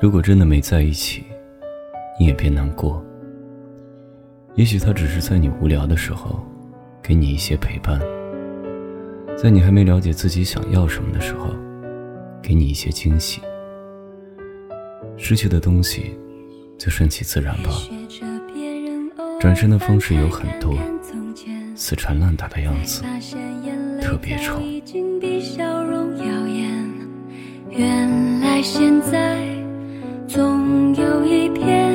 如果真的没在一起，你也别难过。也许他只是在你无聊的时候，给你一些陪伴；在你还没了解自己想要什么的时候，给你一些惊喜。失去的东西，就顺其自然吧。转身的方式有很多，死缠烂打的样子特别丑。原来现在。总有一片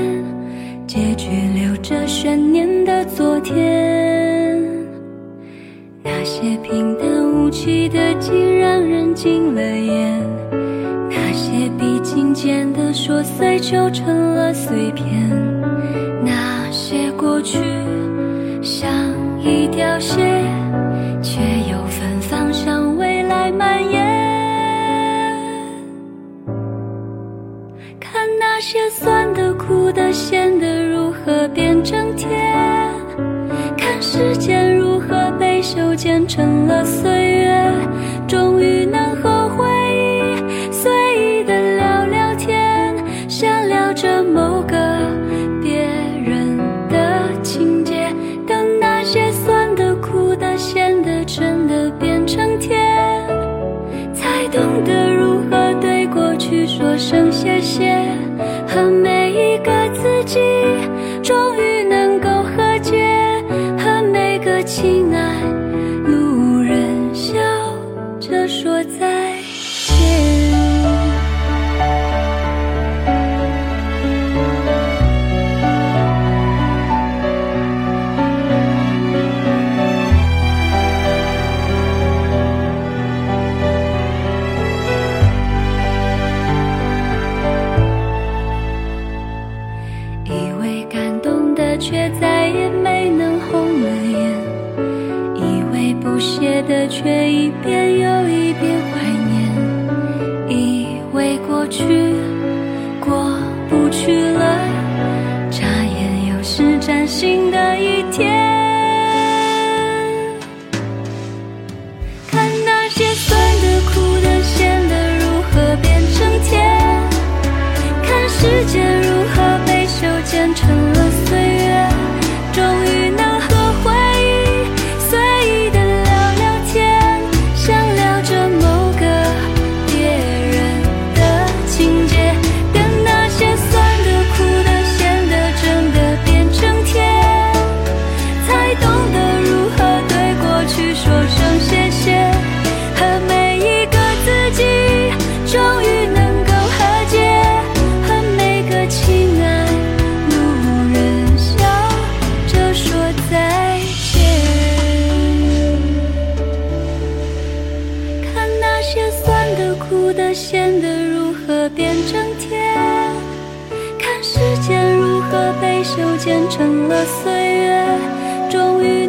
结局留着悬念的昨天，那些平淡无奇的竟让人惊了眼，那些笔尖间的琐碎就成了碎片，那些过去像一条线，何变成甜？看时间如何被修剪成了岁月，终于能和回忆随意的聊聊天，想聊着某个别人的情节。等那些酸的、苦的、咸的，真的变成甜，才懂得如何对过去说声谢谢。亲爱路人笑着说再见。以为感动的却再也没能的，却一遍又一遍怀念，以为过去何被修剪成了岁月，终于